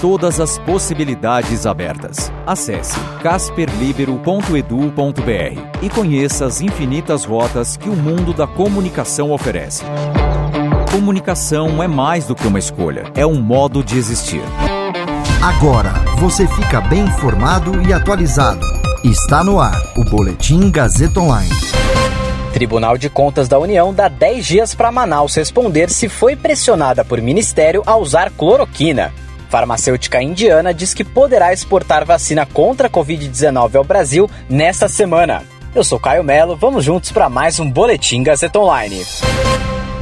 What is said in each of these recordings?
Todas as possibilidades abertas. Acesse casperlibero.edu.br e conheça as infinitas rotas que o mundo da comunicação oferece. Comunicação é mais do que uma escolha, é um modo de existir. Agora você fica bem informado e atualizado. Está no ar o Boletim Gazeta Online. Tribunal de Contas da União dá 10 dias para Manaus responder se foi pressionada por ministério a usar cloroquina. Farmacêutica indiana diz que poderá exportar vacina contra a Covid-19 ao Brasil nesta semana. Eu sou Caio Melo, vamos juntos para mais um Boletim Gazeta Online.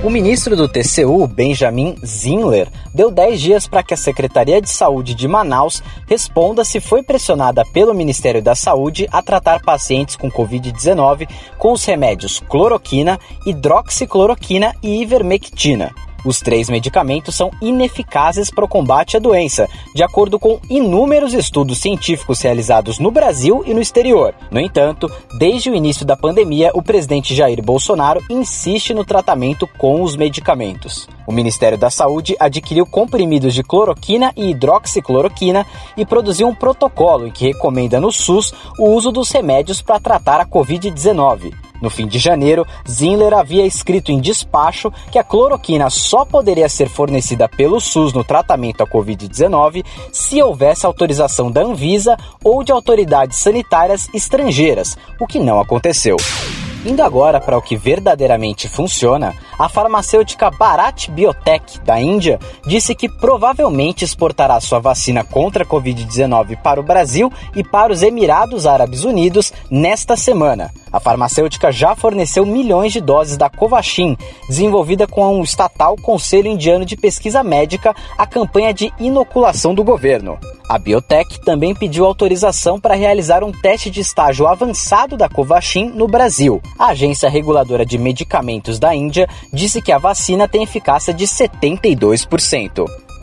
O ministro do TCU, Benjamin Zinler, deu 10 dias para que a Secretaria de Saúde de Manaus responda se foi pressionada pelo Ministério da Saúde a tratar pacientes com Covid-19 com os remédios cloroquina, hidroxicloroquina e ivermectina. Os três medicamentos são ineficazes para o combate à doença, de acordo com inúmeros estudos científicos realizados no Brasil e no exterior. No entanto, desde o início da pandemia, o presidente Jair Bolsonaro insiste no tratamento com os medicamentos. O Ministério da Saúde adquiriu comprimidos de cloroquina e hidroxicloroquina e produziu um protocolo em que recomenda no SUS o uso dos remédios para tratar a Covid-19. No fim de janeiro, Zinler havia escrito em despacho que a cloroquina só poderia ser fornecida pelo SUS no tratamento à Covid-19 se houvesse autorização da Anvisa ou de autoridades sanitárias estrangeiras, o que não aconteceu. Indo agora para o que verdadeiramente funciona, a farmacêutica Bharat Biotech da Índia disse que provavelmente exportará sua vacina contra a Covid-19 para o Brasil e para os Emirados Árabes Unidos nesta semana. A farmacêutica já forneceu milhões de doses da Covaxin, desenvolvida com o estatal Conselho Indiano de Pesquisa Médica, a campanha de inoculação do governo. A Biotech também pediu autorização para realizar um teste de estágio avançado da Covaxin no Brasil. A Agência Reguladora de Medicamentos da Índia disse que a vacina tem eficácia de 72%.